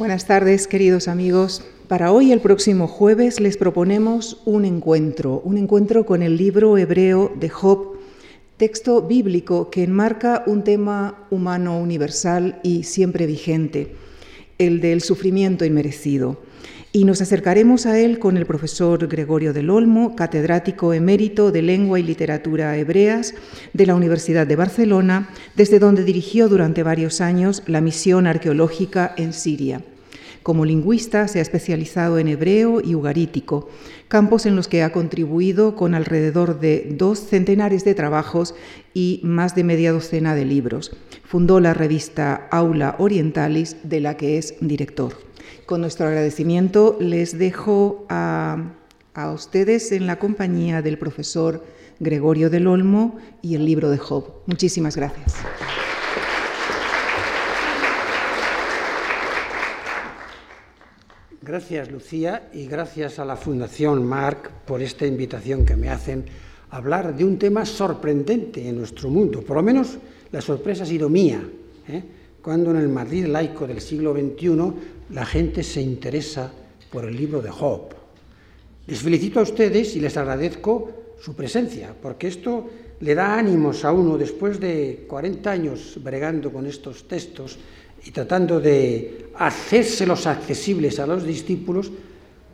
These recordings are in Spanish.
Buenas tardes, queridos amigos. Para hoy, el próximo jueves, les proponemos un encuentro, un encuentro con el libro hebreo de Job, texto bíblico que enmarca un tema humano universal y siempre vigente, el del sufrimiento inmerecido. Y nos acercaremos a él con el profesor Gregorio del Olmo, catedrático emérito de Lengua y Literatura Hebreas de la Universidad de Barcelona, desde donde dirigió durante varios años la misión arqueológica en Siria. Como lingüista se ha especializado en hebreo y ugarítico, campos en los que ha contribuido con alrededor de dos centenares de trabajos y más de media docena de libros. Fundó la revista Aula Orientalis, de la que es director. Con nuestro agradecimiento les dejo a, a ustedes en la compañía del profesor Gregorio del Olmo y el libro de Job. Muchísimas gracias. Gracias, Lucía, y gracias a la Fundación Marc por esta invitación que me hacen a hablar de un tema sorprendente en nuestro mundo. Por lo menos la sorpresa ha sido mía. ¿eh? cuando en el Madrid laico del siglo XXI la gente se interesa por el libro de Job. Les felicito a ustedes y les agradezco su presencia, porque esto le da ánimos a uno después de 40 años bregando con estos textos y tratando de hacérselos accesibles a los discípulos,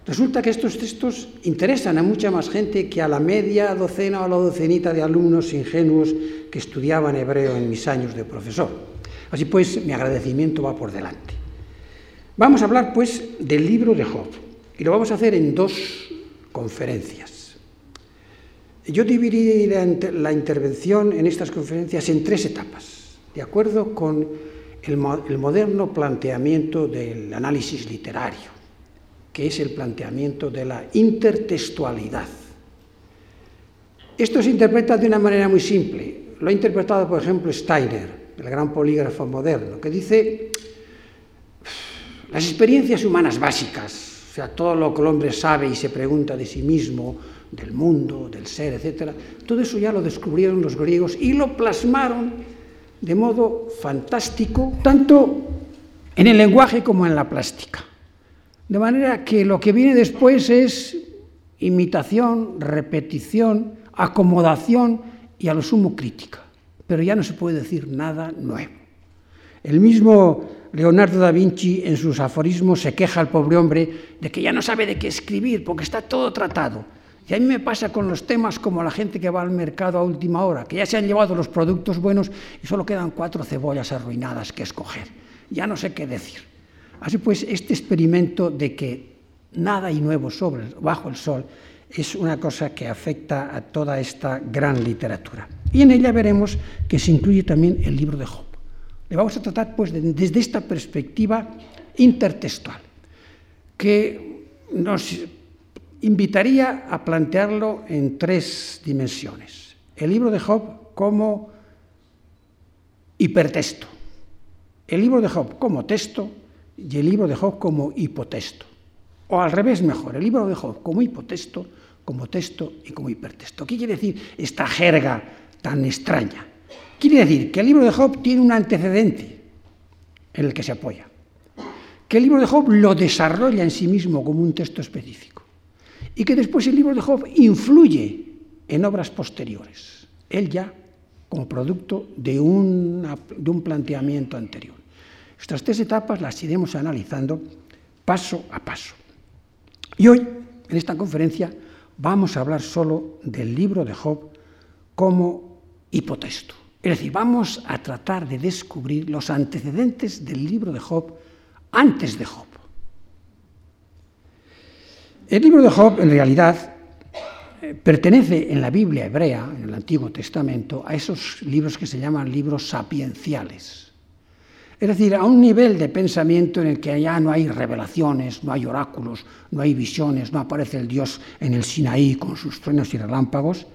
resulta que estos textos interesan a mucha más gente que a la media docena o la docenita de alumnos ingenuos que estudiaban hebreo en mis años de profesor. Así pues, mi agradecimiento va por delante. Vamos a hablar, pues, del libro de Job, y lo vamos a hacer en dos conferencias. Yo dividiré la intervención en estas conferencias en tres etapas, de acuerdo con el, moderno planteamiento del análisis literario, que es el planteamiento de la intertextualidad. Esto se interpreta de una manera muy simple. Lo ha interpretado, por ejemplo, Steiner el gran polígrafo moderno, que dice las experiencias humanas básicas, o sea, todo lo que el hombre sabe y se pregunta de sí mismo, del mundo, del ser, etc., todo eso ya lo descubrieron los griegos y lo plasmaron de modo fantástico, tanto en el lenguaje como en la plástica. De manera que lo que viene después es imitación, repetición, acomodación y a lo sumo crítica pero ya no se puede decir nada nuevo. El mismo Leonardo da Vinci en sus aforismos se queja al pobre hombre de que ya no sabe de qué escribir porque está todo tratado. Y a mí me pasa con los temas como la gente que va al mercado a última hora, que ya se han llevado los productos buenos y solo quedan cuatro cebollas arruinadas que escoger. Ya no sé qué decir. Así pues, este experimento de que nada hay nuevo sobre, bajo el sol es una cosa que afecta a toda esta gran literatura. Y en ella veremos que se incluye también el libro de Job. Le vamos a tratar pues, desde esta perspectiva intertextual, que nos invitaría a plantearlo en tres dimensiones. El libro de Job como hipertexto, el libro de Job como texto y el libro de Job como hipotexto. O al revés mejor, el libro de Job como hipotexto, como texto y como hipertexto. ¿Qué quiere decir esta jerga tan extraña? Quiere decir que el libro de Job tiene un antecedente en el que se apoya, que el libro de Job lo desarrolla en sí mismo como un texto específico y que después el libro de Job influye en obras posteriores, él ya como producto de, de un planteamiento anterior. Estas tres etapas las iremos analizando paso a paso. Y hoy, en esta conferencia, vamos a hablar solo del libro de Job como hipotexto. Es decir, vamos a tratar de descubrir los antecedentes del libro de Job antes de Job. El libro de Job, en realidad, eh, pertenece en la Biblia hebrea, en el Antiguo Testamento, a esos libros que se llaman libros sapienciales es decir, a un nivel de pensamiento en el que ya no hay revelaciones, no hay oráculos, no hay visiones, no aparece el Dios en el Sinaí con sus truenos y relámpagos,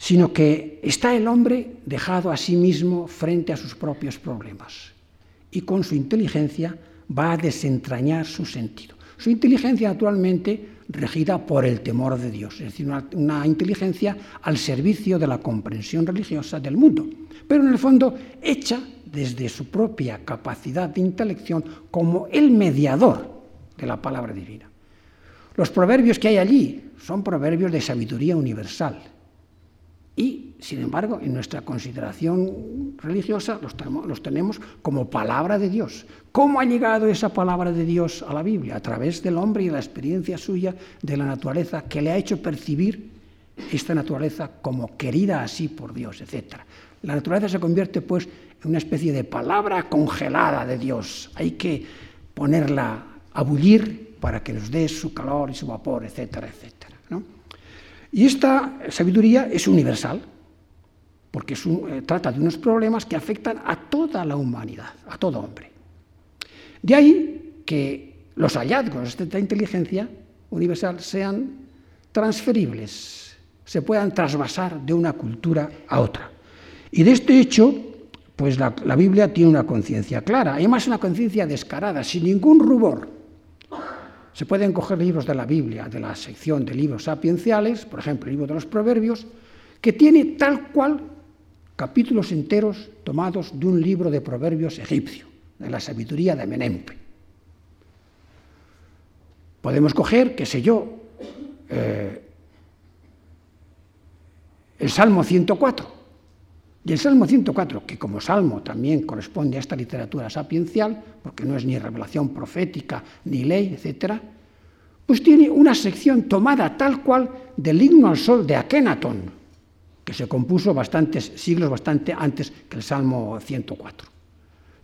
sino que está el hombre dejado a sí mismo frente a sus propios problemas y con su inteligencia va a desentrañar su sentido. Su inteligencia, naturalmente, regida por el temor de Dios, es decir, una, una, inteligencia al servicio de la comprensión religiosa del mundo, pero en el fondo hecha desde su propia capacidad de intelección como el mediador de la palabra divina. Los proverbios que hay allí son proverbios de sabiduría universal y, sin embargo, en nuestra consideración religiosa los tenemos, como palabra de Dios. ¿Cómo ha llegado esa palabra de Dios a la Biblia? A través del hombre y la experiencia suya de la naturaleza que le ha hecho percibir esta naturaleza como querida así por Dios, etc. La naturaleza se convierte, pues, en una especie de palabra congelada de Dios. Hay que ponerla a bullir para que nos dé su calor y su vapor, etcétera, etcétera. Y esta sabiduría es universal, porque eh, trata de unos problemas que afectan a toda la humanidad, a todo hombre. De ahí que los hallazgos de esta inteligencia universal sean transferibles, se puedan trasvasar de una cultura a otra. Y de este hecho, pues la, la Biblia tiene una conciencia clara, además una conciencia descarada, sin ningún rubor. Se pueden coger libros de la Biblia, de la sección de libros sapienciales, por ejemplo, el libro de los Proverbios, que tiene tal cual capítulos enteros tomados de un libro de Proverbios egipcio, de la sabiduría de Menempe. Podemos coger, qué sé yo, eh, el Salmo 104 y el Salmo 104, que como salmo también corresponde a esta literatura sapiencial, porque no es ni revelación profética, ni ley, etc., pues tiene una sección tomada tal cual del himno al sol de Akenatón, que se compuso bastantes siglos bastante antes que el Salmo 104.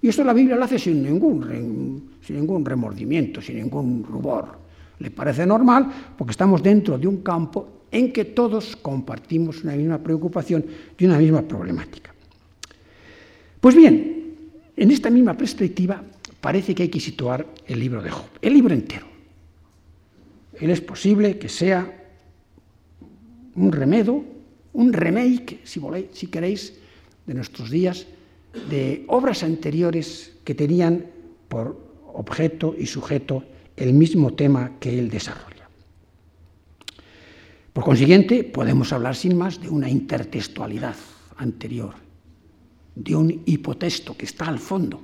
Y esto la Biblia lo hace sin ningún, sin ningún remordimiento, sin ningún rubor. Le parece normal porque estamos dentro de un campo en que todos compartimos una misma preocupación y una misma problemática. Pues bien, en esta misma perspectiva parece que hay que situar el libro de Job, el libro entero. Él es posible que sea un remedo, un remake, si, si queréis, de nuestros días, de obras anteriores que tenían por objeto y sujeto el mismo tema que él desarrolla. Por consiguiente, podemos hablar sin más de una intertextualidad anterior, de un hipotexto que está al fondo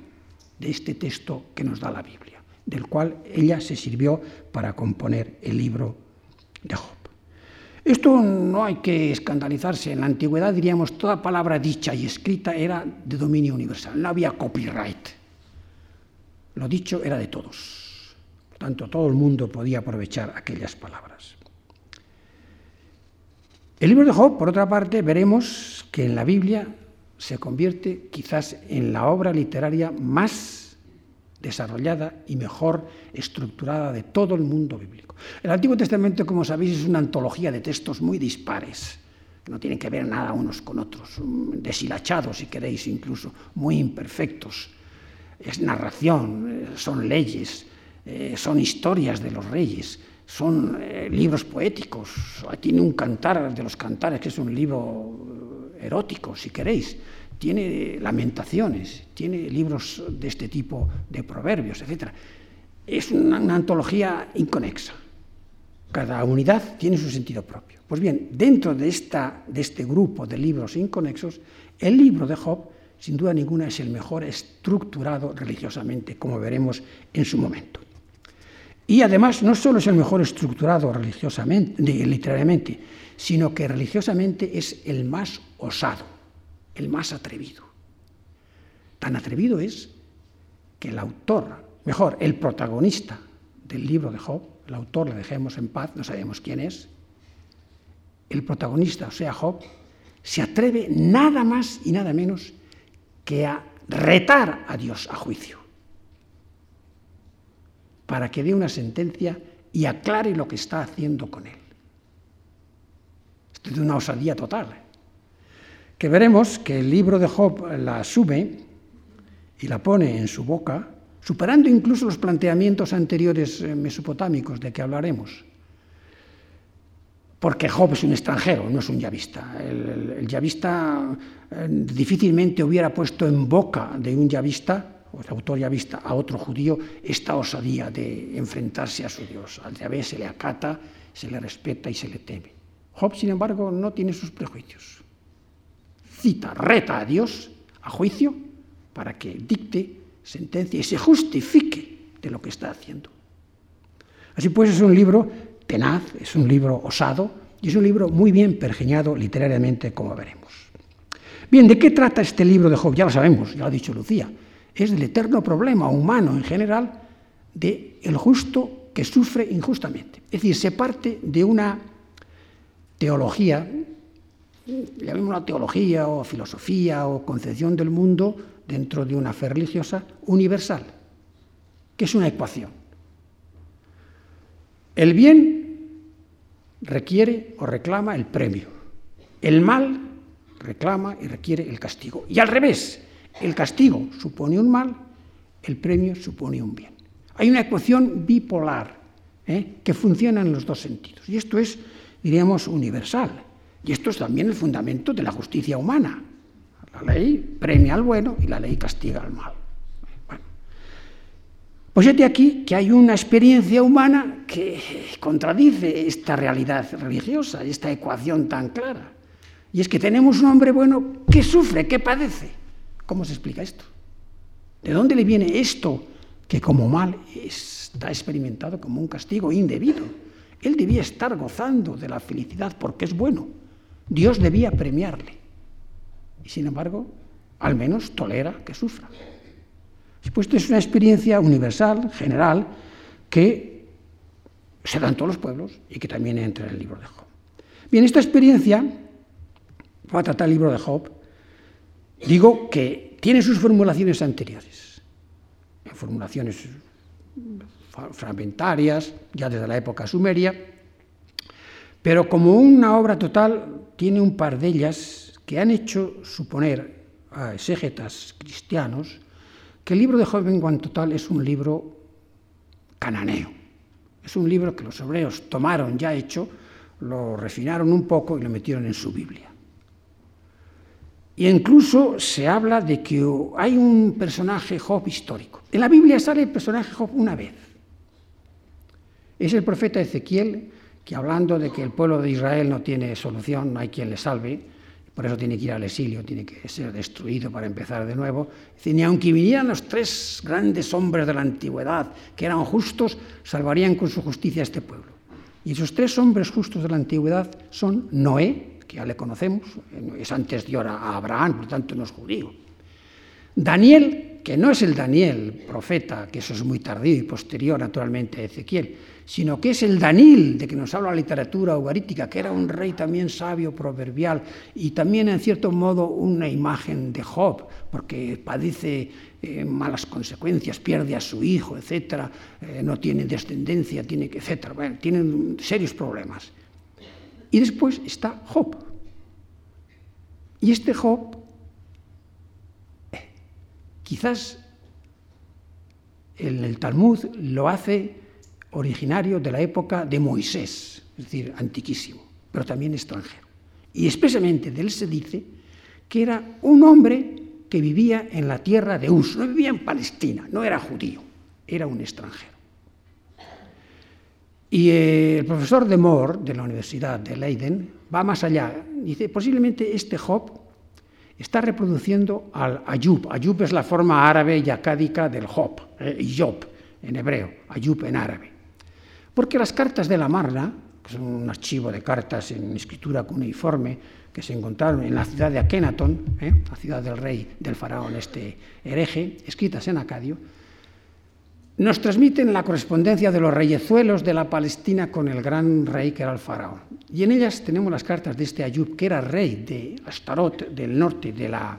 de este texto que nos da la Biblia, del cual ella se sirvió para componer el libro de Job. Esto no hay que escandalizarse. En la antigüedad diríamos toda palabra dicha y escrita era de dominio universal. No había copyright. Lo dicho era de todos. Por tanto, todo el mundo podía aprovechar aquellas palabras. El libro de Job, por otra parte, veremos que en la Biblia se convierte quizás en la obra literaria más desarrollada y mejor estructurada de todo el mundo bíblico. El Antiguo Testamento, como sabéis, es una antología de textos muy dispares, que no tienen que ver nada unos con otros, deshilachados, si queréis, incluso, muy imperfectos. Es narración, eh, son leyes, eh, son historias de los reyes, son eh, libros poéticos. Tiene un cantar de los cantares, que es un libro eh, erótico, si queréis. Tiene lamentaciones, tiene libros de este tipo de proverbios, etc. Es una, antología inconexa. Cada unidad tiene su sentido propio. Pues bien, dentro de, esta, de este grupo de libros inconexos, el libro de Job, sin duda ninguna, es el mejor estructurado religiosamente, como veremos en su momento. Y además no solo es el mejor estructurado religiosamente, literariamente, sino que religiosamente es el más osado, el más atrevido. Tan atrevido es que el autor, mejor, el protagonista del libro de Job, el autor le dejemos en paz, no sabemos quién es, el protagonista, o sea, Job, se atreve nada más y nada menos que a retar a Dios a juicio para que dé una sentencia y aclare lo que está haciendo con él. Esto es de una osadía total. Que veremos que el libro de Job la asume y la pone en su boca, superando incluso los planteamientos anteriores eh, mesopotámicos de que hablaremos. Porque Job es un extranjero, no es un yavista. El, el, el yavista eh, difícilmente hubiera puesto en boca de un yavista o el autor ya vista a otro judío esta osadía de enfrentarse a su Dios. Al Yahvé se le acata, se le respeta y se le teme. Job, sin embargo, no tiene sus prejuicios. Cita, reta a Dios a juicio para que dicte sentencia y se justifique de lo que está haciendo. Así pues, es un libro tenaz, es un libro osado y es un libro muy bien pergeñado literariamente, como veremos. Bien, ¿de qué trata este libro de Job? Ya lo sabemos, ya lo ha dicho Lucía. Es del eterno problema humano en general de el justo que sufre injustamente. Es decir, se parte de una teología, llamémosla teología o filosofía o concepción del mundo dentro de una fe religiosa universal, que es una ecuación. El bien requiere o reclama el premio. El mal reclama y requiere el castigo. Y al revés, el castigo supone un mal, el premio supone un bien. Hay una ecuación bipolar ¿eh? que funciona en los dos sentidos. Y esto es, diríamos, universal. Y esto es también el fundamento de la justicia humana. La ley premia al bueno y la ley castiga al mal. Bueno. Pues de aquí que hay una experiencia humana que contradice esta realidad religiosa, esta ecuación tan clara. Y es que tenemos un hombre bueno que sufre, que padece. ¿Cómo se explica esto? ¿De dónde le viene esto que como mal está experimentado como un castigo indebido? Él debía estar gozando de la felicidad porque es bueno. Dios debía premiarle. Y sin embargo, al menos tolera que sufra. Puesto es una experiencia universal, general, que se da en todos los pueblos y que también entra en el libro de Job. Bien, esta experiencia va a tratar el libro de Job, digo que tiene sus formulaciones anteriores, formulaciones fragmentarias, ya desde la época sumeria, pero como una obra total tiene un par de ellas que han hecho suponer a exégetas cristianos que el libro de Job en cuanto tal es un libro cananeo. Es un libro que los hebreos tomaron ya hecho, lo refinaron un poco y lo metieron en su Biblia. Y incluso se habla de que hay un personaje Job histórico. En la Biblia sale el personaje Job una vez. Es el profeta Ezequiel que hablando de que el pueblo de Israel no tiene solución, no hay quien le salve, por eso tiene que ir al exilio, tiene que ser destruido para empezar de nuevo. Ni aunque vinieran los tres grandes hombres de la antigüedad, que eran justos, salvarían con su justicia a este pueblo. Y esos tres hombres justos de la antigüedad son Noé, ya le conocemos, es antes de a Abraham, por tanto no es judío. Daniel, que no es el Daniel profeta, que eso es muy tardío y posterior naturalmente a Ezequiel, sino que es el Daniel de que nos habla la literatura ugarítica, que era un rey también sabio, proverbial, y también en cierto modo una imagen de Job, porque padece eh, malas consecuencias, pierde a su hijo, etcétera, eh, no tiene descendencia, tiene que, etcétera, bueno, tienen serios problemas. Y después está Job. Y este Job, eh, quizás en el Talmud lo hace originario de la época de Moisés, es decir, antiquísimo, pero también extranjero. Y expresamente de él se dice que era un hombre que vivía en la tierra de Us, no vivía en Palestina, no era judío, era un extranjero. Y eh, el profesor de Moore, de la Universidad de Leiden, va más allá. Dice, posiblemente este Job está reproduciendo al Ayub. Ayub es la forma árabe y acádica del Job, eh, Job en hebreo, Ayub en árabe. Porque las cartas de la Marna, que son un archivo de cartas en escritura cuneiforme, que se encontraron en la ciudad de Akenaton, eh, la ciudad del rey, del faraón este hereje, escritas en acadio, nos transmiten la correspondencia de los reyezuelos de la Palestina con el gran rey que era el faraón. Y en ellas tenemos las cartas de este Ayub, que era rey de Astarot, del norte de la,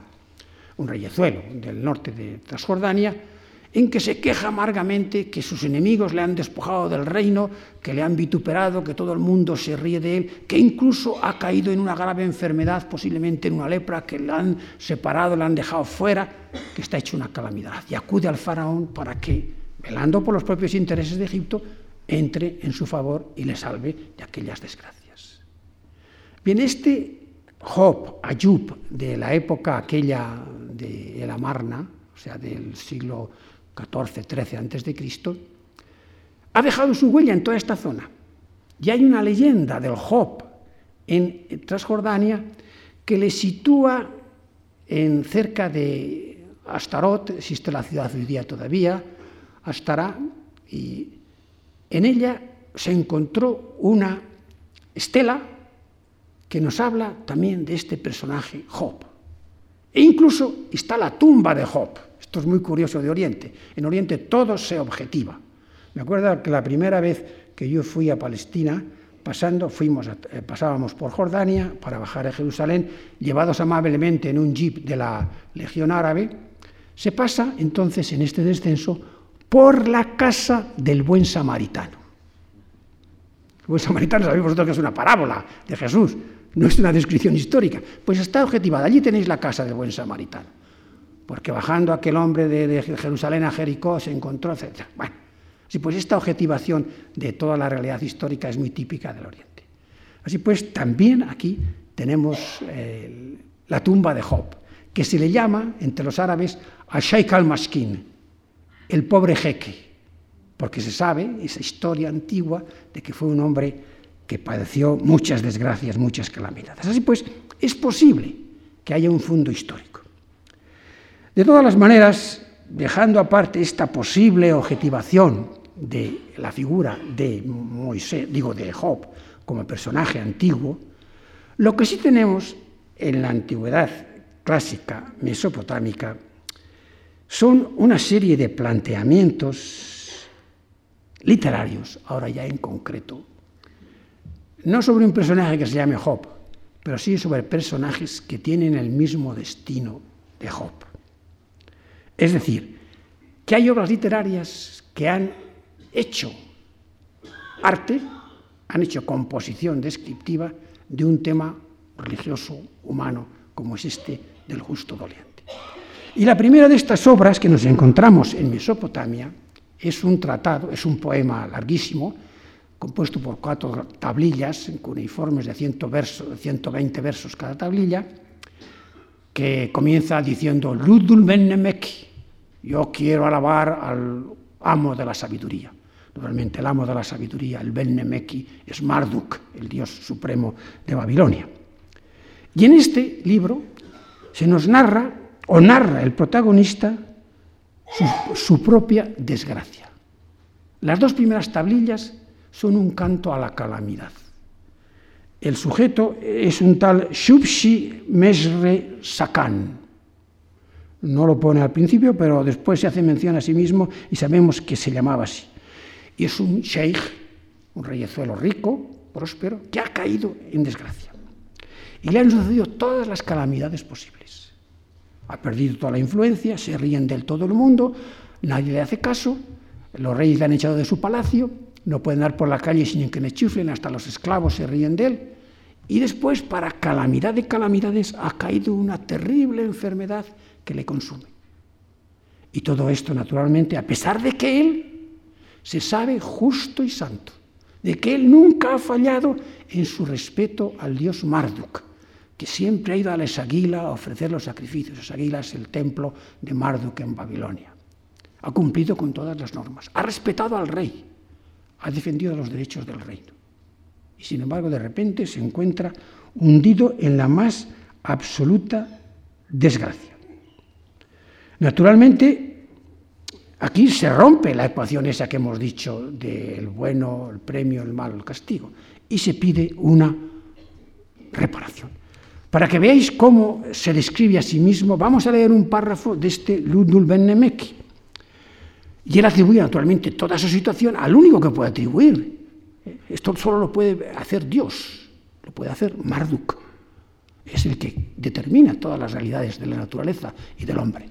un reyezuelo del norte de Transjordania, en que se queja amargamente que sus enemigos le han despojado del reino, que le han vituperado, que todo el mundo se ríe de él, que incluso ha caído en una grave enfermedad, posiblemente en una lepra, que le han separado, le han dejado fuera, que está hecho una calamidad. Y acude al faraón para que velando por los propios intereses de Egipto, entre en su favor y le salve de aquellas desgracias. Bien, este Job, Ayub, de la época aquella de la Marna, o sea, del siglo XIV, XIII antes de Cristo, ha dejado su huella en toda esta zona. Y hay una leyenda del Job en Transjordania que le sitúa en cerca de Astarot, existe la ciudad hoy día todavía, Astará, y en ella se encontró una estela que nos habla también de este personaje Job. E incluso está la tumba de Job. Esto es muy curioso de Oriente. En Oriente todo se objetiva. Me acuerdo que la primera vez que yo fui a Palestina, pasando, fuimos eh, pasábamos por Jordania para bajar a Jerusalén, llevados amablemente en un jeep de la Legión Árabe, se pasa entonces en este descenso por la casa del buen samaritano. El buen samaritano sabéis vosotros que es una parábola de Jesús, no es una descripción histórica. Pues está objetivada, allí tenéis la casa del buen samaritano. Porque bajando aquel hombre de, Jerusalén a Jericó se encontró, etc. Bueno, así pues esta objetivación de toda la realidad histórica es muy típica del Oriente. Así pues, también aquí tenemos eh, la tumba de Job, que se le llama entre los árabes a Sheikh al-Maskin, el pobre jeque, porque se sabe esa historia antigua de que fue un hombre que padeció muchas desgracias, muchas calamidades. Así pues, es posible que haya un fondo histórico. De todas las maneras, dejando aparte esta posible objetivación de la figura de Moisés, digo de Job, como personaje antiguo, lo que sí tenemos en la antigüedad clásica mesopotámica son una serie de planteamientos literarios, ahora ya en concreto, no sobre un personaje que se llame Job, pero sí sobre personajes que tienen el mismo destino de Job. Es decir, que hay obras literarias que han hecho arte, han hecho composición descriptiva de un tema religioso, humano, como es este del justo doliente. Y la primera de estas obras que nos encontramos en Mesopotamia es un tratado, es un poema larguísimo, compuesto por cuatro tablillas, cuneiformes de 120 versos cada tablilla, que comienza diciendo Ludul Bennemeki, yo quiero alabar al amo de la sabiduría. Normalmente el amo de la sabiduría, el Bennemeki, es Marduk, el dios supremo de Babilonia. Y en este libro se nos narra o narra el protagonista su, propia desgracia. Las dos primeras tablillas son un canto a la calamidad. El sujeto es un tal Shubshi Mesre Sakan. No lo pone al principio, pero después se hace mención a sí mismo y sabemos que se llamaba así. Y es un sheikh, un reyezuelo rico, próspero, que ha caído en desgracia. Y le han sucedido todas las calamidades posibles ha perdido toda la influencia, se ríen del todo el mundo, nadie le hace caso, los reyes le han echado de su palacio, no pueden dar por la calle sin que le chiflen, hasta los esclavos se ríen de él. Y después, para calamidad de calamidades, ha caído una terrible enfermedad que le consume. Y todo esto, naturalmente, a pesar de que él se sabe justo y santo, de que él nunca ha fallado en su respeto al dios Marduk, que siempre ha ido a la Esagila a ofrecer los sacrificios. Esagila es el templo de Marduk en Babilonia. Ha cumplido con todas las normas, ha respetado al rey, ha defendido los derechos del reino. Y sin embargo, de repente se encuentra hundido en la más absoluta desgracia. Naturalmente, aquí se rompe la ecuación esa que hemos dicho del bueno, el premio, el malo, el castigo, y se pide una reparación. Para que veáis cómo se describe a sí mismo, vamos a leer un párrafo de este Ludul Ben. Y él atribuye naturalmente toda su situación al único que puede atribuir. Esto solo lo puede hacer Dios, lo puede hacer Marduk. Es el que determina todas las realidades de la naturaleza y del hombre.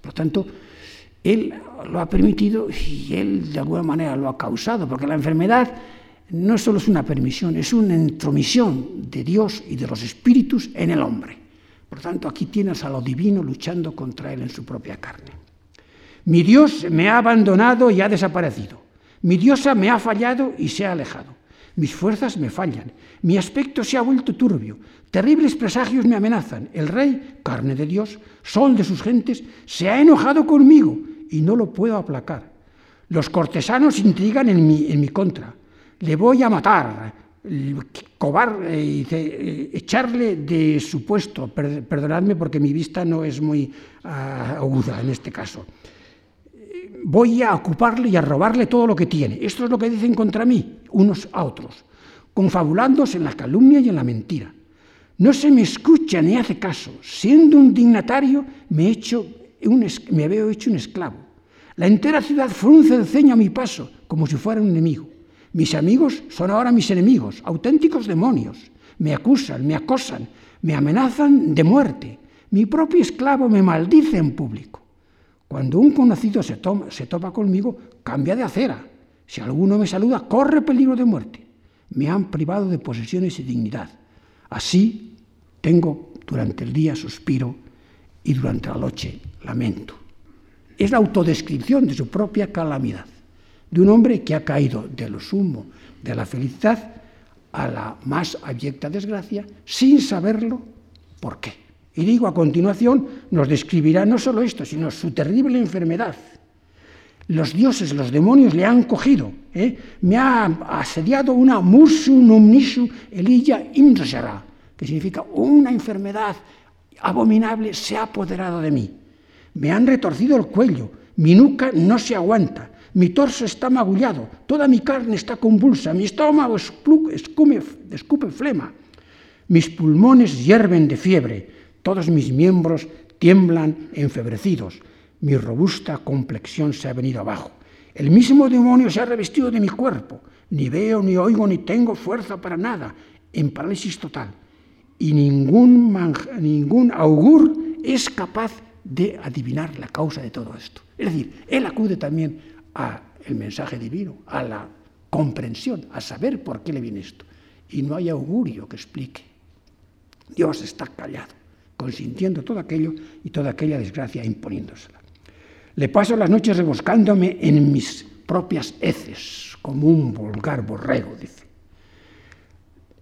Por lo tanto, él lo ha permitido y él de alguna manera lo ha causado, porque la enfermedad no solo es una permisión, es una intromisión de Dios y de los espíritus en el hombre. Por tanto, aquí tienes a lo divino luchando contra él en su propia carne. Mi Dios me ha abandonado y ha desaparecido. Mi diosa me ha fallado y se ha alejado. Mis fuerzas me fallan, mi aspecto se ha vuelto turbio, terribles presagios me amenazan. El rey, carne de Dios, sol de sus gentes, se ha enojado conmigo y no lo puedo aplacar. Los cortesanos intrigan en mi, en mi contra. Le voy a matar, cobar, eh, eh, echarle de su puesto. perdonadme porque mi vista no es muy ah, aguda en este caso voy a ocuparle y a robarle todo lo que tiene. Esto es lo que dicen contra mí, unos a otros, confabulándose en la calumnia y en la mentira. No se me escucha ni hace caso. Siendo un dignatario, me, hecho un, me veo hecho un esclavo. La entera ciudad frunce el ceño a mi paso, como si fuera un enemigo. Mis amigos son ahora mis enemigos, auténticos demonios. Me acusan, me acosan, me amenazan de muerte. Mi propio esclavo me maldice en público. Cuando un conocido se, se topa conmigo, cambia de acera. Si alguno me saluda, corre peligro de muerte. Me han privado de posesiones y dignidad. Así tengo durante el día suspiro y durante la noche lamento. Es la autodescripción de su propia calamidad, de un hombre que ha caído de lo sumo de la felicidad a la más abyecta desgracia sin saberlo por qué. Y digo, a continuación nos describirá no solo esto, sino su terrible enfermedad. Los dioses, los demonios le han cogido. ¿eh? Me ha asediado una musu numnisu elilla imsara, que significa una enfermedad abominable se ha apoderado de mí. Me han retorcido el cuello, mi nuca no se aguanta, mi torso está magullado, toda mi carne está convulsa, mi estómago escupe flema, mis pulmones hierven de fiebre, todos mis miembros tiemblan enfebrecidos. Mi robusta complexión se ha venido abajo. El mismo demonio se ha revestido de mi cuerpo. Ni veo, ni oigo, ni tengo fuerza para nada. En parálisis total. Y ningún, ningún augur es capaz de adivinar la causa de todo esto. Es decir, él acude también al mensaje divino, a la comprensión, a saber por qué le viene esto. Y no hay augurio que explique. Dios está callado consintiendo todo aquello y toda aquella desgracia imponiéndosela. Le paso las noches rebuscándome en mis propias heces, como un vulgar borrego, dice.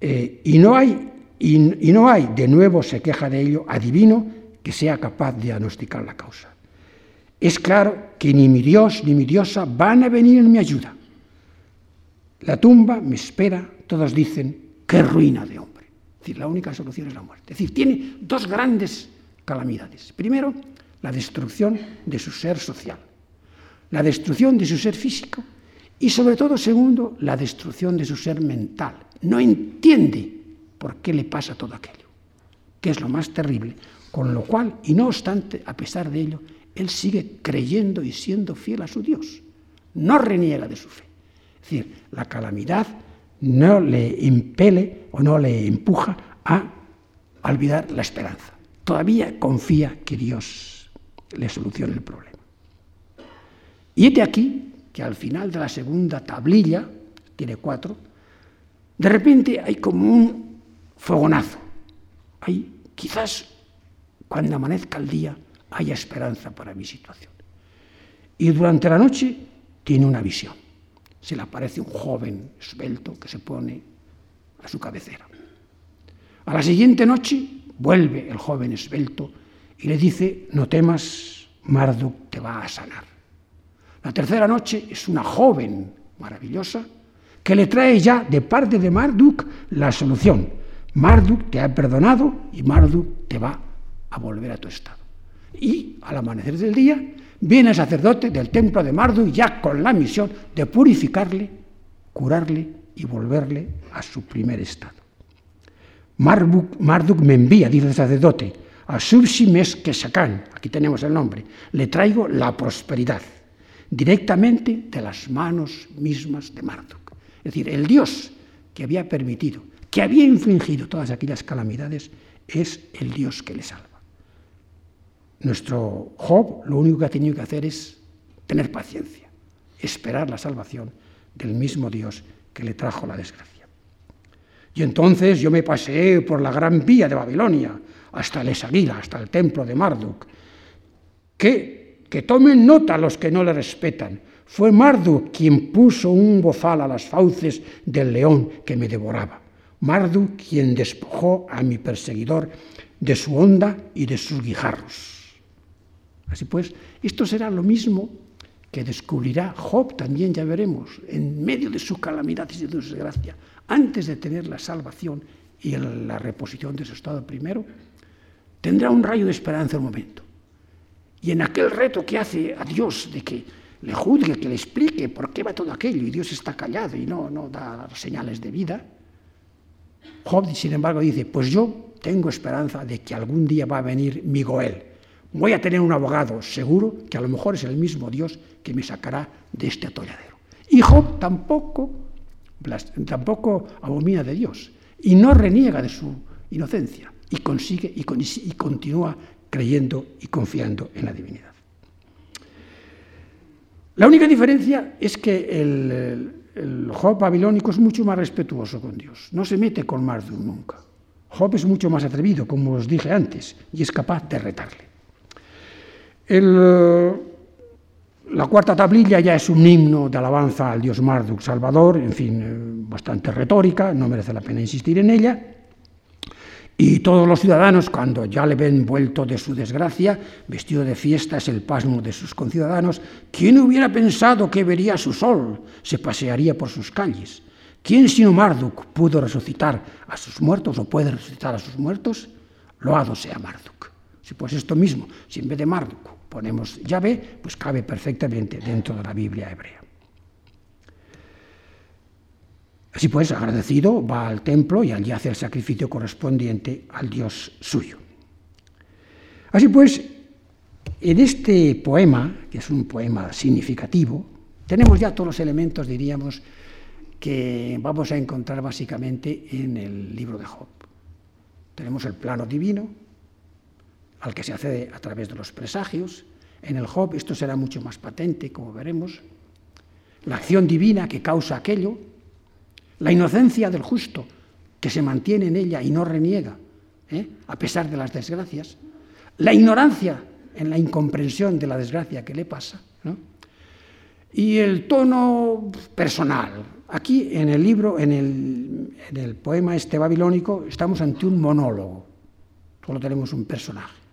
Eh, y, no hay, y, y no hay, de nuevo se queja de ello, adivino que sea capaz de diagnosticar la causa. Es claro que ni mi Dios ni mi diosa van a venir en mi ayuda. La tumba me espera, todos dicen, qué ruina de hombre decir, la única solución es la muerte. Es decir, tiene dos grandes calamidades. Primero, la destrucción de su ser social, la destrucción de su ser físico y sobre todo, segundo, la destrucción de su ser mental. No entiende por qué le pasa todo aquello, que es lo más terrible, con lo cual, y no obstante, a pesar de ello, él sigue creyendo y siendo fiel a su Dios. No reniega de su fe. Es decir, la calamidad no le impele o no le empuja a olvidar la esperanza. Todavía confía que Dios le solucione el problema. Y de aquí que al final de la segunda tablilla, tiene cuatro, de repente hay como un fogonazo. Hay quizás cuando amanezca el día haya esperanza para mi situación. Y durante la noche tiene una visión se le aparece un joven esbelto que se pone a su cabecera. A la siguiente noche vuelve el joven esbelto y le dice, no temas, Marduk te va a sanar. La tercera noche es una joven maravillosa que le trae ya de parte de Marduk la solución. Marduk te ha perdonado y Marduk te va a volver a tu estado. Y al amanecer del día viene el sacerdote del templo de Marduk ya con la misión de purificarle, curarle y volverle a su primer estado. Marduk, me envía, dice el sacerdote, a Subsimes Kesakán, aquí tenemos el nombre, le traigo la prosperidad, directamente de las manos mismas de Marduk. Es decir, el Dios que había permitido, que había infligido todas aquellas calamidades, es el Dios que le salva. Nuestro Job lo único que ha tenido que hacer es tener paciencia, esperar la salvación del mismo Dios que le trajo la desgracia. Y entonces yo me paseé por la gran vía de Babilonia, hasta el Esagila, hasta el templo de Marduk. Que, que tomen nota los que no le respetan, Fue Marduk quien puso un bozal a las fauces del león que me devoraba. Marduk quien despojó a mi perseguidor de su onda y de sus guijarros. Así pues, esto será lo mismo que descubrirá Job, también ya veremos, en medio de su calamidad y de su desgracia, antes de tener la salvación y la reposición de su estado primero, tendrá un rayo de esperanza un momento. Y en aquel reto que hace a Dios de que le juzgue, que le explique por qué va todo aquello, y Dios está callado y no, no da señales de vida, Job, sin embargo, dice, pues yo tengo esperanza de que algún día va a venir mi Goel. Voy a tener un abogado seguro que a lo mejor es el mismo Dios que me sacará de este atolladero. Y Job tampoco, tampoco abomina de Dios y no reniega de su inocencia y consigue y, y continúa creyendo y confiando en la divinidad. La única diferencia es que el, Job babilónico es mucho más respetuoso con Dios, no se mete con Marduk nunca. Job es mucho más atrevido, como os dije antes, y es capaz de retarle. La cuarta tablilla ya es un himno de alabanza al dios Marduk Salvador, en fin, eh, bastante retórica, no merece la pena insistir en ella. Y todos los ciudadanos, cuando ya le ven vuelto de su desgracia, vestido de fiesta, es el pasmo de sus conciudadanos, ¿quién hubiera pensado que vería su sol, se pasearía por sus calles? ¿Quién sino Marduk pudo resucitar a sus muertos o puede resucitar a sus muertos? Loado sea Marduk. Si pues esto mismo, si en vez de Marduk ponemos Yahvé, pues cabe perfectamente dentro de la Biblia hebrea. Así pues, agradecido, va al templo y allí hace el sacrificio correspondiente al Dios suyo. Así pues, en este poema, que es un poema significativo, tenemos ya todos los elementos, diríamos, que vamos a encontrar básicamente en el libro de Job. Tenemos el plano divino, al que se accede a través de los presagios. En el Job esto será mucho más patente, como veremos. La acción divina que causa aquello, la inocencia del justo, que se mantiene en ella y no reniega, ¿eh? a pesar de las desgracias, la ignorancia en la incomprensión de la desgracia que le pasa, y el tono personal. Aquí en el libro, en el poema este babilónico, estamos ante un monólogo, solo tenemos un personaje.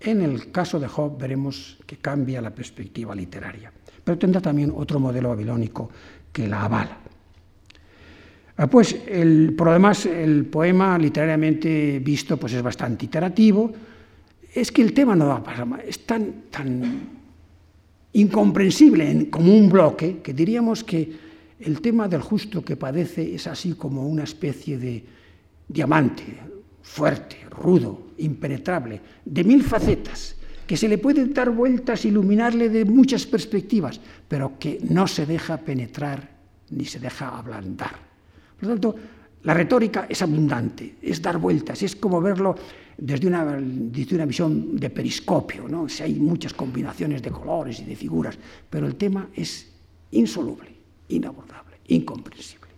En el caso de Job veremos que cambia la perspectiva literaria, pero tendrá también otro modelo babilónico que la avala. Ah, pues el, por lo demás el poema literariamente visto pues es bastante iterativo. Es que el tema no va a más, es tan, tan incomprensible en, como un bloque que diríamos que el tema del justo que padece es así como una especie de diamante fuerte, rudo, impenetrable, de mil facetas, que se le puede dar vueltas, iluminarle de muchas perspectivas, pero que no se deja penetrar ni se deja ablandar. Por lo tanto, la retórica es abundante, es dar vueltas, es como verlo desde una, una visión de periscopio, ¿no? Si hay muchas combinaciones de colores y de figuras, pero el tema es insoluble, inabordable, incomprensible.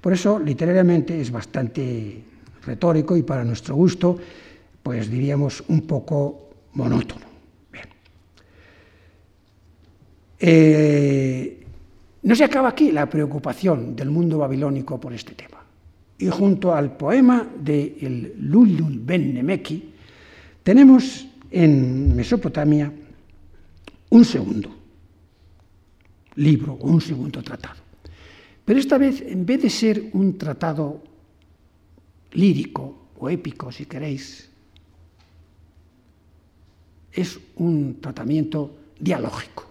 Por eso, literariamente, es bastante retórico y para nuestro gusto, pues diríamos un poco monótono. Eh, no se acaba aquí la preocupación del mundo babilónico por este tema. Y junto al poema de el Lulul ben Nemeki, tenemos en Mesopotamia un segundo libro o un segundo tratado. Pero esta vez, en vez de ser un tratado lírico o épico, si queréis, es un tratamiento dialógico.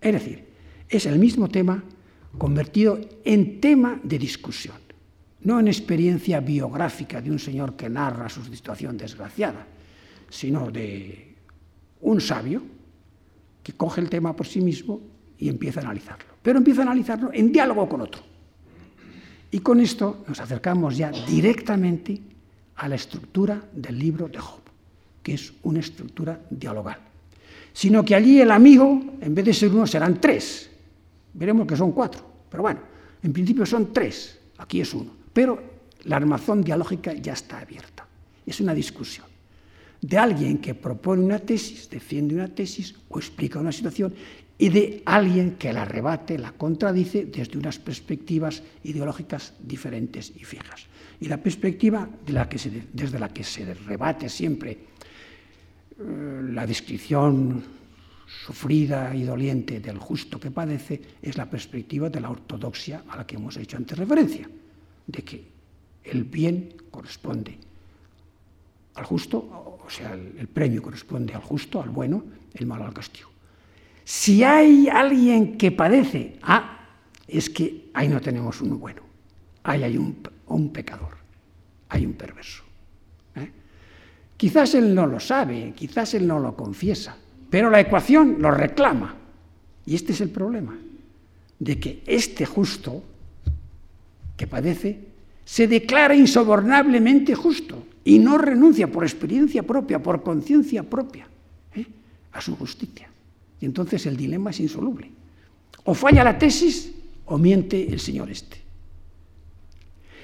Es decir, es el mismo tema convertido en tema de discusión, no en experiencia biográfica de un señor que narra su situación desgraciada, sino de un sabio que coge el tema por sí mismo y empieza a analizarlo. Pero empieza a analizarlo en diálogo con otro. Y con esto nos acercamos ya directamente a la estructura del libro de Job, que es una estructura dialogal. Sino que allí el amigo, en vez de ser uno, serán tres, Veremos que son cuatro, pero bueno, en principio son tres, aquí es uno. Pero la armazón dialógica ya está abierta. Es una discusión de alguien que propone una tesis, defiende una tesis o explica una situación y de alguien que la rebate, la contradice desde unas perspectivas ideológicas diferentes y fijas. Y la perspectiva desde la que se rebate siempre eh, la descripción sufrida y doliente del justo que padece es la perspectiva de la ortodoxia a la que hemos hecho antes referencia, de que el bien corresponde al justo, o sea, el, premio corresponde al justo, al bueno, el malo al castigo. Si hay alguien que padece, ah, es que ahí no tenemos uno bueno, ahí hay un, pecador, hay un perverso. ¿eh? Quizás él no lo sabe, quizás él no lo confiesa, pero la ecuación lo reclama. Y este es el problema, de que este justo que padece se declara insobornablemente justo y no renuncia por experiencia propia, por conciencia propia, ¿eh? a su justicia. Entonces el dilema es insoluble. O falla la tesis o miente el señor este.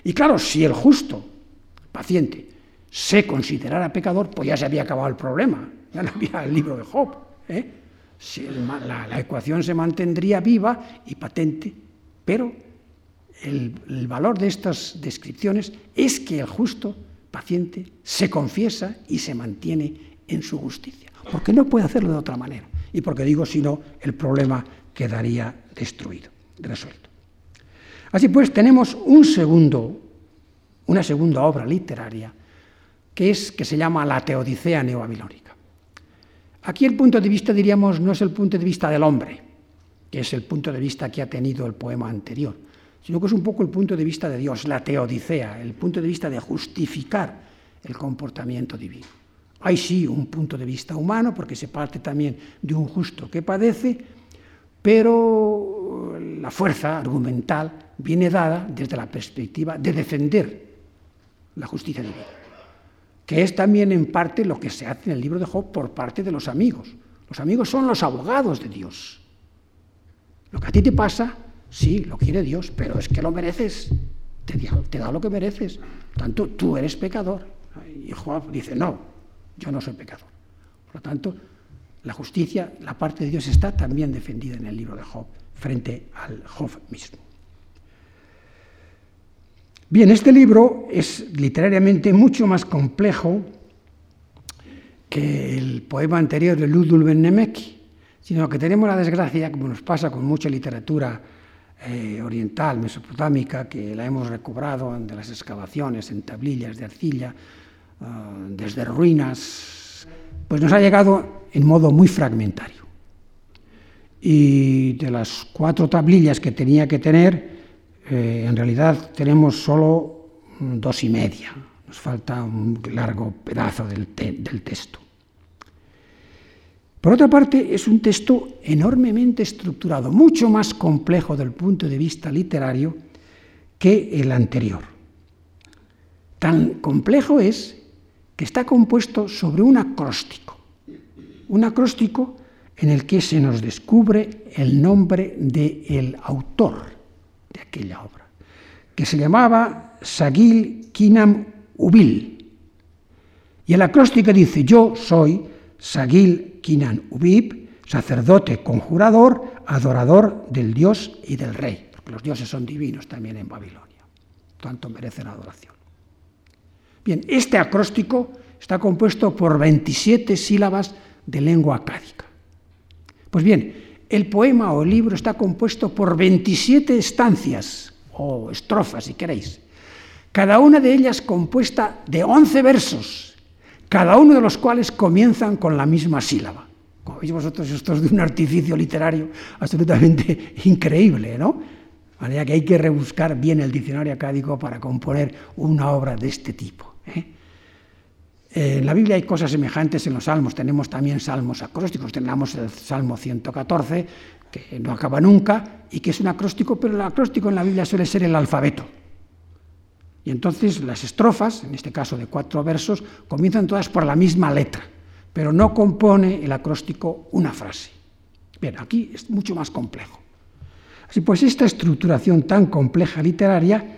Y claro, si el justo, paciente, se considerara pecador, pues ya se había acabado el problema, ya no había el libro de Job. ¿eh? la, ecuación se mantendría viva y patente, pero el valor de estas descripciones es que el justo paciente se confiesa y se mantiene en su justicia, porque no puede hacerlo de otra manera. Y porque digo, si no, el problema quedaría destruido, resuelto. Así pues, tenemos un segundo, una segunda obra literaria que, es, que se llama La Teodicea Neobabilónica. Aquí el punto de vista, diríamos, no es el punto de vista del hombre, que es el punto de vista que ha tenido el poema anterior, sino que es un poco el punto de vista de Dios, la teodicea, el punto de vista de justificar el comportamiento divino. Hay sí un punto de vista humano, porque se parte también de un justo que padece, pero la fuerza argumental viene dada desde la perspectiva de defender la justicia divina, que es también en parte lo que se hace en el libro de Job por parte de los amigos. Los amigos son los abogados de Dios. Lo que a ti te pasa, sí, lo quiere Dios, pero es que lo mereces, te, te da lo que mereces. Tanto tú eres pecador. Y Job dice, no, yo no soy pecador. Por lo tanto, la justicia, la parte de Dios está también defendida en el libro de Job, frente al Job mismo. Bien, este libro es literariamente mucho más complejo que el poema anterior de Ludwig Ben Nemeki, sino que tenemos la desgracia, como nos pasa con mucha literatura eh, oriental, mesopotámica, que la hemos recobrado de las excavaciones en tablillas de arcilla, desde ruinas, pues nos ha llegado en modo muy fragmentario. Y de las cuatro tablillas que tenía que tener, eh, en realidad tenemos solo dos y media. Nos falta un largo pedazo del, del texto. Por otra parte, es un texto enormemente estructurado, mucho más complejo del punto de vista literario que el anterior. Tan complejo es que está compuesto sobre un acróstico, un acróstico en el que se nos descubre el nombre del autor de aquella obra, que se llamaba Sagil Kinam Ubil. Y el acróstico dice, yo soy Sagil Kinam Ubib, sacerdote conjurador, adorador del Dios y del Rey, porque los dioses son divinos también en Babilonia, tanto merecen adoración. Bien, este acróstico está compuesto por 27 sílabas de lengua acádica. Pues bien, el poema o el libro está compuesto por 27 estancias o estrofas, si queréis, cada una de ellas compuesta de 11 versos, cada uno de los cuales comienzan con la misma sílaba. Como veis vosotros, esto es de un artificio literario absolutamente increíble, ¿no? De manera que hay que rebuscar bien el diccionario acádico para componer una obra de este tipo. ¿Eh? En la Biblia hay cosas semejantes en los salmos. Tenemos también salmos acrósticos. Tenemos el Salmo 114, que no acaba nunca y que es un acróstico, pero el acróstico en la Biblia suele ser el alfabeto. Y entonces las estrofas, en este caso de cuatro versos, comienzan todas por la misma letra, pero no compone el acróstico una frase. Bien, aquí es mucho más complejo. Así pues, esta estructuración tan compleja literaria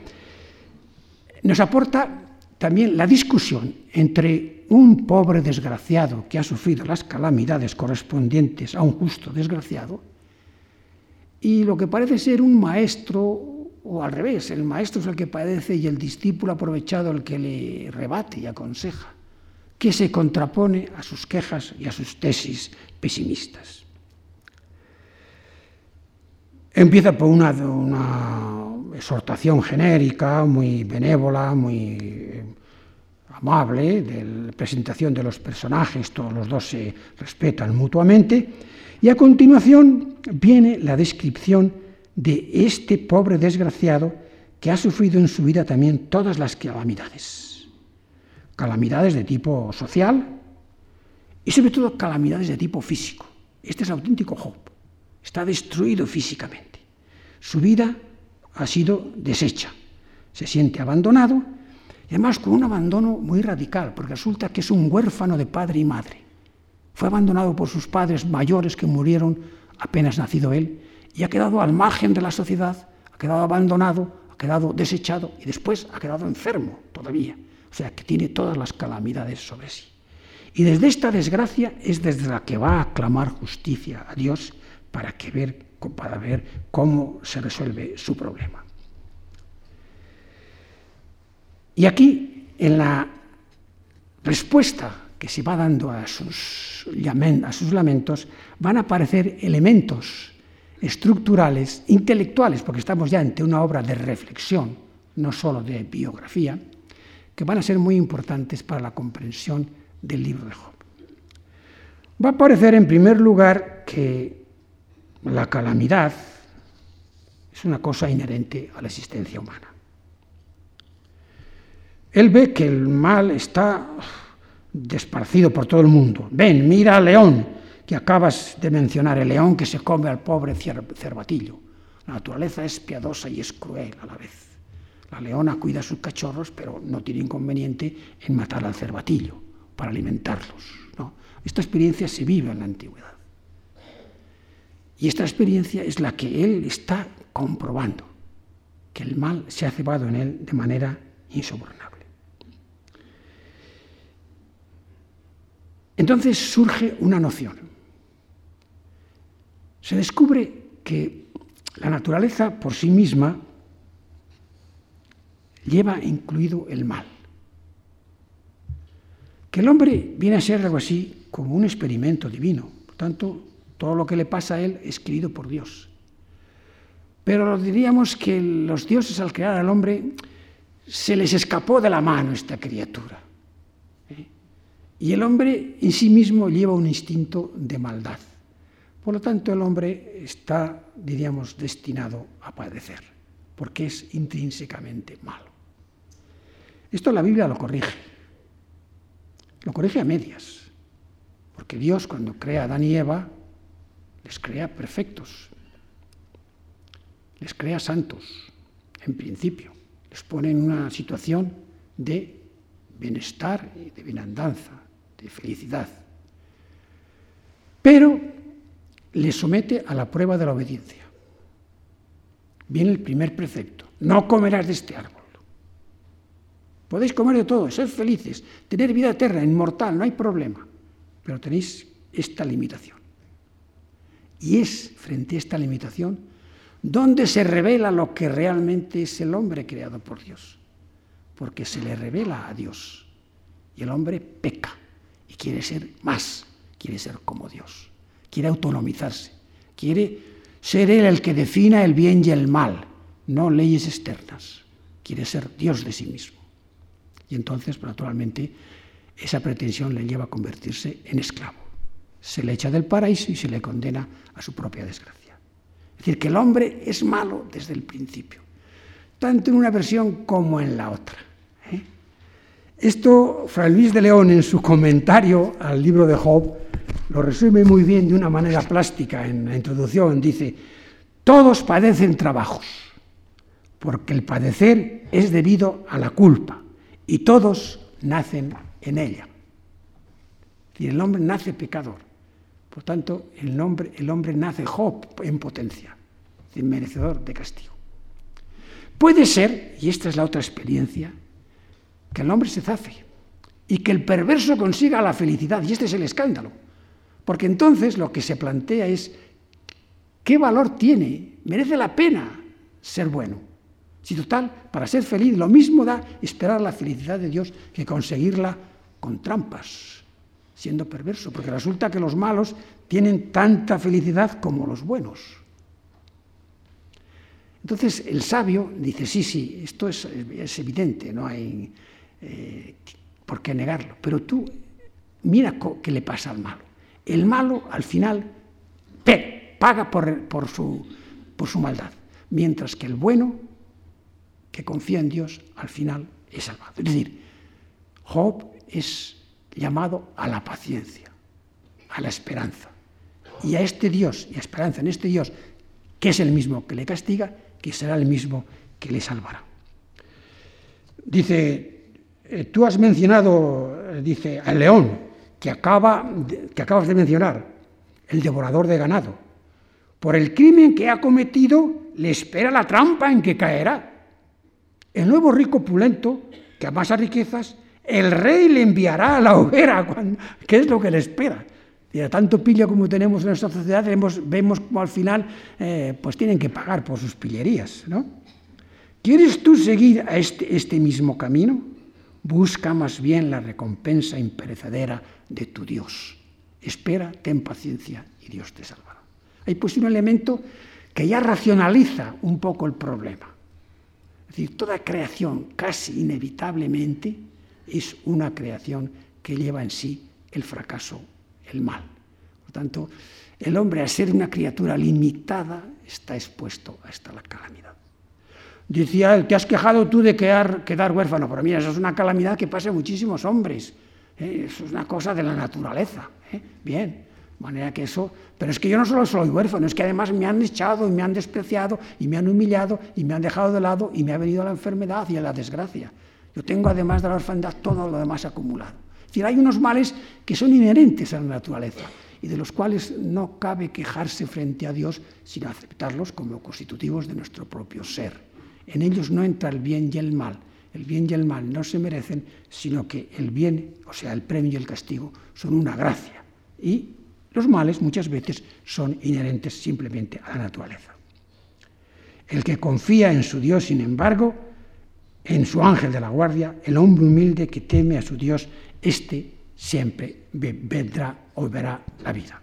nos aporta también la discusión entre un pobre desgraciado que ha sufrido las calamidades correspondientes a un justo desgraciado y lo que parece ser un maestro, o al revés, el maestro es el que padece y el discípulo aprovechado el que le rebate y aconseja, que se contrapone a sus quejas y a sus tesis pesimistas. Empieza por una, una exhortación genérica, muy benévola, muy amable, de presentación de los personajes, todos los dos se respetan mutuamente, y a continuación viene la descripción de este pobre desgraciado que ha sufrido en su vida también todas las calamidades. Calamidades de tipo social y sobre todo calamidades de tipo físico. Este es auténtico Job. Está destruido físicamente. Su vida ha sido deshecha. Se siente abandonado y además con un abandono muy radical, porque resulta que es un huérfano de padre y madre. Fue abandonado por sus padres mayores que murieron apenas nacido él y ha quedado al margen de la sociedad, ha quedado abandonado, ha quedado desechado y después ha quedado enfermo todavía. O sea, que tiene todas las calamidades sobre sí. Y desde esta desgracia es desde la que va a clamar justicia a Dios para, que ver, para ver cómo se resuelve su problema. Y aquí, en la respuesta que se va dando a sus, lamentos, van a aparecer elementos estructurales, intelectuales, porque estamos ya ante una obra de reflexión, no solo de biografía, que van a ser muy importantes para la comprensión del libro de Job. Va a aparecer en primer lugar que la calamidad es una cosa inherente a la existencia humana. Él ve que el mal está desparcido por todo el mundo. Ven, mira al león que acabas de mencionar, el león que se come al pobre cervatillo. La naturaleza es piadosa y es cruel a la vez. La leona cuida a sus cachorros, pero no tiene inconveniente en matar al cervatillo para alimentarlos. ¿no? Esta experiencia se vive en la antigüedad. Y esta experiencia es la que él está comprobando, que el mal se ha cebado en él de manera insobornable. Entonces surge una noción. Se descubre que la naturaleza por sí misma lleva incluido el mal. Que el hombre viene a ser algo así como un experimento divino. Por tanto, todo lo que le pasa a él es querido por Dios. Pero diríamos que los dioses al crear al hombre se les escapó de la mano esta criatura. Y el hombre en sí mismo lleva un instinto de maldad. Por lo tanto, el hombre está, diríamos, destinado a padecer, porque es intrínsecamente malo. Esto la Biblia lo corrige. Lo corrige a medias, porque Dios cuando crea a Adán y Eva, les crea perfectos, les crea santos, en principio, les pone en una situación de bienestar de bienandanza, de felicidad. Pero le somete a la prueba de la obediencia. Viene el primer precepto, no comerás de este árbol. Podéis comer de todo, ser felices, tener vida eterna, inmortal, no hay problema, pero tenéis esta limitación. Y es frente a esta limitación donde se revela lo que realmente es el hombre creado por Dios, porque se le revela a Dios. Y el hombre peca y quiere ser más, quiere ser como Dios, quiere autonomizarse, quiere ser Él el que defina el bien y el mal, no leyes externas, quiere ser Dios de sí mismo. Y entonces, naturalmente, esa pretensión le lleva a convertirse en esclavo. Se le echa del paraíso y se le condena a su propia desgracia. Es decir, que el hombre es malo desde el principio, tanto en una versión como en la otra. Esto, Fray Luis de León, en su comentario al libro de Job, lo resume muy bien de una manera plástica en la introducción. Dice, todos padecen trabajos, porque el padecer es debido a la culpa, y todos nacen en ella. Y el hombre nace pecador. Por tanto, el, hombre, el hombre nace Job en potencia, merecedor de castigo. Puede ser, y esta es la otra experiencia, que el hombre se zafe y que el perverso consiga la felicidad. Y este es el escándalo. Porque entonces lo que se plantea es qué valor tiene merece la pena ser bueno. Si total, para ser feliz lo mismo da esperar la felicidad de Dios que conseguirla con trampas, siendo perverso, porque resulta que los malos tienen tanta felicidad como los buenos. Entonces el sabio dice, sí, sí, esto es, evidente, no hay eh, por qué negarlo, pero tú mira qué le pasa al malo. El malo al final paga por, su, por su maldad, mientras que el bueno, que confía en Dios, al final es salvado. Es decir, Job es llamado a la paciencia, a la esperanza. Y a este Dios, y a esperanza en este Dios, que es el mismo que le castiga, que será el mismo que le salvará. Dice, eh, tú has mencionado, eh, dice, al león, que, que acabas de mencionar, el devorador de ganado. Por el crimen que ha cometido, le espera la trampa en que caerá. El nuevo rico pulento, que amasa riquezas, el rey le enviará a la hoguera, ¿qué es lo que le espera? Y a tanto pilla como tenemos en nuestra sociedad, vemos, vemos como al final eh, pues tienen que pagar por sus pillerías. ¿no? ¿Quieres tú seguir a este, este mismo camino? Busca más bien la recompensa imperecedera de tu Dios. Espera, ten paciencia y Dios te salvará. Hay pues un elemento que ya racionaliza un poco el problema. Es decir, toda creación casi inevitablemente es una creación que lleva en sí el fracaso el mal. Por tanto, el hombre, a ser una criatura limitada, está expuesto a esta calamidad. Decía él, te has quejado tú de quedar, quedar huérfano, pero mira, eso es una calamidad que pasa a muchísimos hombres. ¿eh? Eso es una cosa de la naturaleza. ¿eh? Bien, de manera que eso... Pero es que yo no solo soy huérfano, es que además me han echado y me han despreciado y me han humillado y me han dejado de lado y me ha venido la enfermedad y la desgracia. Yo tengo además de la orfandad todo lo demás acumulado decir, hay unos males que son inherentes a la naturaleza y de los cuales no cabe quejarse frente a Dios, sino aceptarlos como constitutivos de nuestro propio ser. En ellos no entra el bien y el mal. El bien y el mal no se merecen, sino que el bien, o sea, el premio y el castigo, son una gracia. Y los males muchas veces son inherentes simplemente a la naturaleza. El que confía en su Dios, sin embargo, en su ángel de la guardia, el hombre humilde que teme a su Dios este siempre vendrá o verá la vida.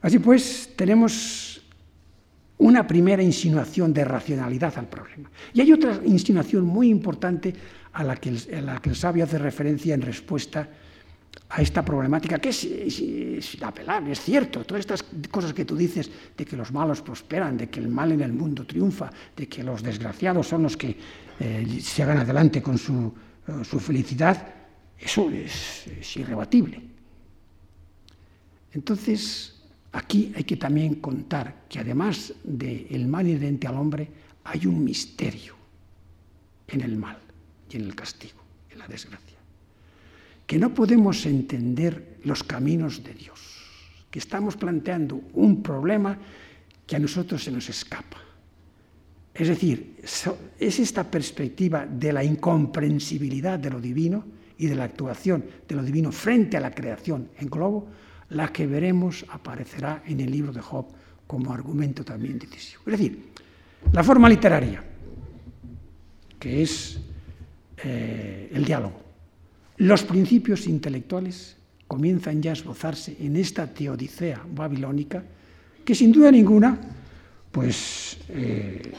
Así pues, tenemos una primera insinuación de racionalidad al problema. Y hay otra insinuación muy importante a la que el, la que el sabio hace referencia en respuesta a esta problemática, que es, es, es, cierto, todas estas cosas que tú dices de que los malos prosperan, de que el mal en el mundo triunfa, de que los desgraciados son los que eh, se hagan adelante con su, eh, su felicidad, eso es, irrebatible. Entonces, aquí hay que también contar que además del mal inherente al hombre, hay un misterio en el mal y en el castigo, en la desgracia. Que no podemos entender los caminos de Dios, que estamos planteando un problema que a nosotros se nos escapa. Es decir, es esta perspectiva de la incomprensibilidad de lo divino y de la actuación de lo divino frente a la creación en globo, la que veremos aparecerá en el libro de Job como argumento también decisivo. Es decir, la forma literaria, que es eh, el diálogo, los principios intelectuales comienzan ya a esbozarse en esta teodicea babilónica, que sin duda ninguna, pues eh,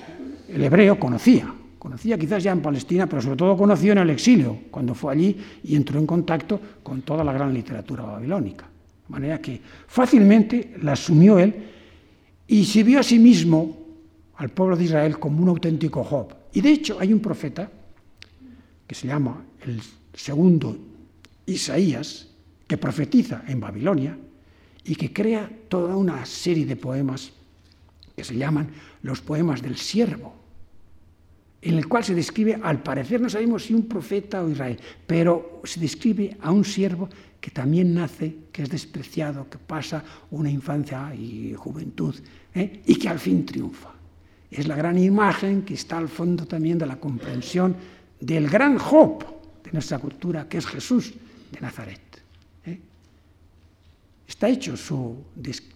el hebreo conocía, Conocía quizás ya en Palestina, pero sobre todo conoció en el exilio, cuando fue allí y entró en contacto con toda la gran literatura babilónica. De manera que fácilmente la asumió él y se vio a sí mismo, al pueblo de Israel, como un auténtico Job. Y de hecho hay un profeta que se llama el segundo Isaías, que profetiza en Babilonia y que crea toda una serie de poemas que se llaman los poemas del siervo en el cual se describe, al parecer no sabemos si un profeta o Israel, pero se describe a un siervo que también nace, que es despreciado, que pasa una infancia y juventud, ¿eh? y que al fin triunfa. Es la gran imagen que está al fondo también de la comprensión del gran Job nuestra cultura, que es Jesús de Nazaret. ¿eh? está hecho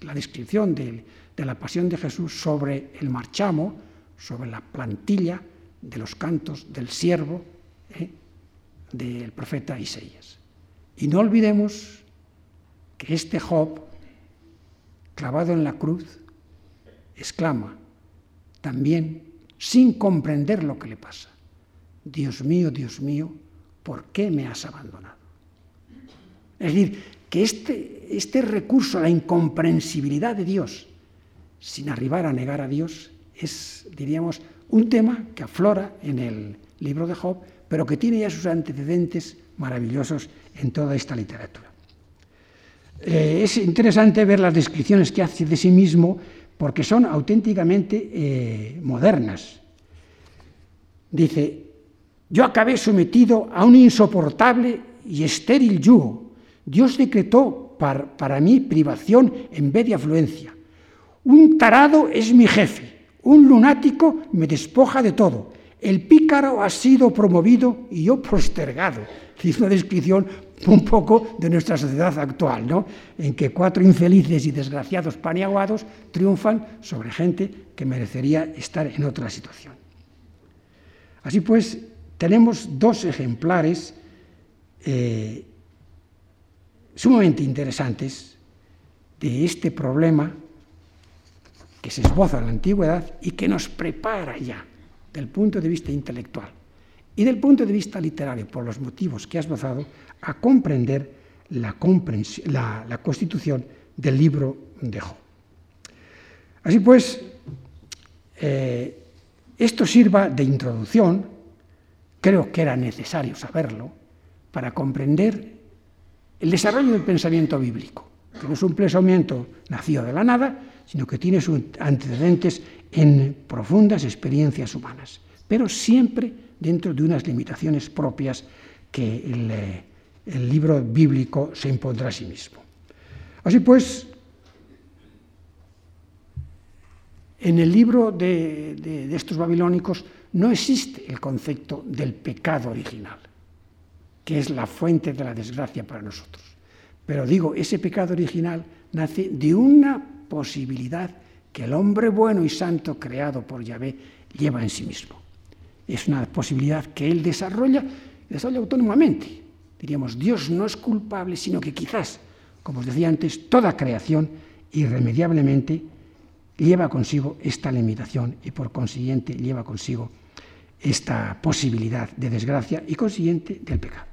la descripción de, la pasión de Jesús sobre el marchamo, sobre la plantilla de los cantos del siervo ¿eh? del profeta Isaías. Y no olvidemos que este Job, clavado en la cruz, exclama también, sin comprender lo que le pasa, Dios mío, Dios mío, ¿por qué me has abandonado? Es decir, que este, este recurso a la incomprensibilidad de Dios, sin arribar a negar a Dios, es, diríamos, un tema que aflora en el libro de Job, pero que tiene ya sus antecedentes maravillosos en toda esta literatura. Eh, es interesante ver las descripciones que hace de sí mismo porque son auténticamente eh, modernas. Dice, yo acabé sometido a un insoportable y estéril yugo. Dios decretó para, mí privación en vez de afluencia. Un tarado es mi jefe, un lunático me despoja de todo. El pícaro ha sido promovido y yo postergado. Es una descripción un poco de nuestra sociedad actual, ¿no? en que cuatro infelices y desgraciados paniaguados triunfan sobre gente que merecería estar en otra situación. Así pues, tenemos dos ejemplares eh, sumamente interesantes de este problema que se esboza en la antigüedad y que nos prepara ya, del punto de vista intelectual y del punto de vista literario, por los motivos que has esbozado, a comprender la, constitución del libro de Job. Así pues, eh, esto sirva de introducción, creo que era necesario saberlo, para comprender el desarrollo del pensamiento bíblico, que no es un pensamiento nacido de la nada, sino que tiene sus antecedentes en profundas experiencias humanas, pero siempre dentro de unas limitaciones propias que el, eh, el libro bíblico se impondrá a sí mismo. Así pues, en el libro de, estos babilónicos no existe el concepto del pecado original, que es la fuente de la desgracia para nosotros. Pero digo, ese pecado original nace de una posibilidad que el hombre bueno y santo creado por Yahvé lleva en sí mismo. Es una posibilidad que él desarrolla, desarrolla autónomamente, diríamos, Dios no es culpable, sino que quizás, como os decía antes, toda creación irremediablemente lleva consigo esta limitación y por consiguiente lleva consigo esta posibilidad de desgracia y consiguiente del pecado.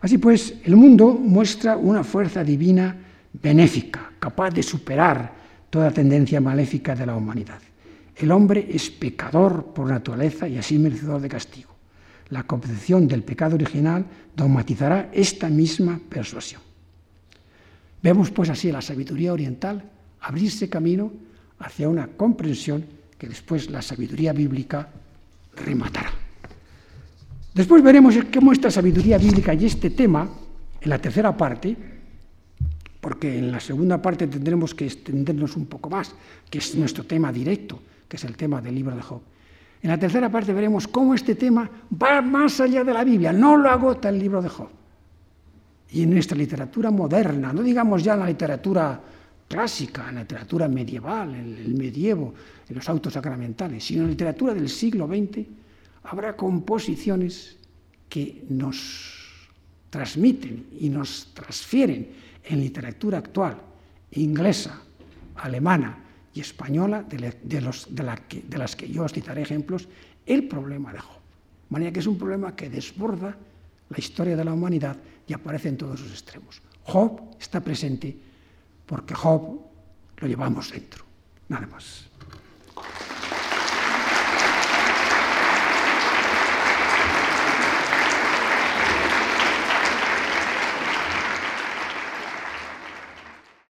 Así pues, el mundo muestra una fuerza divina benéfica, capaz de superar toda tendencia maléfica de la humanidad. El hombre es pecador por naturaleza y así merecedor de castigo la concepción del pecado original dogmatizará esta misma persuasión. Vemos pues así la sabiduría oriental abrirse camino hacia una comprensión que después la sabiduría bíblica rematará. Después veremos cómo esta sabiduría bíblica y este tema, en la tercera parte, porque en la segunda parte tendremos que extendernos un poco más, que es nuestro tema directo, que es el tema del libro de Job. En la tercera parte veremos cómo este tema va más allá de la Biblia, no lo agota el libro de Job. Y en nuestra literatura moderna, no digamos ya en la literatura clásica, en la literatura medieval, en el medievo, en los autos sacramentales, sino en la literatura del siglo XX, habrá composiciones que nos transmiten y nos transfieren en literatura actual, inglesa, alemana, y española, de, de, las que yo os citaré ejemplos, el problema de Job. De manera que es un problema que desborda la historia de la humanidad y aparece en todos sus extremos. Job está presente porque Job lo llevamos dentro. Nada más.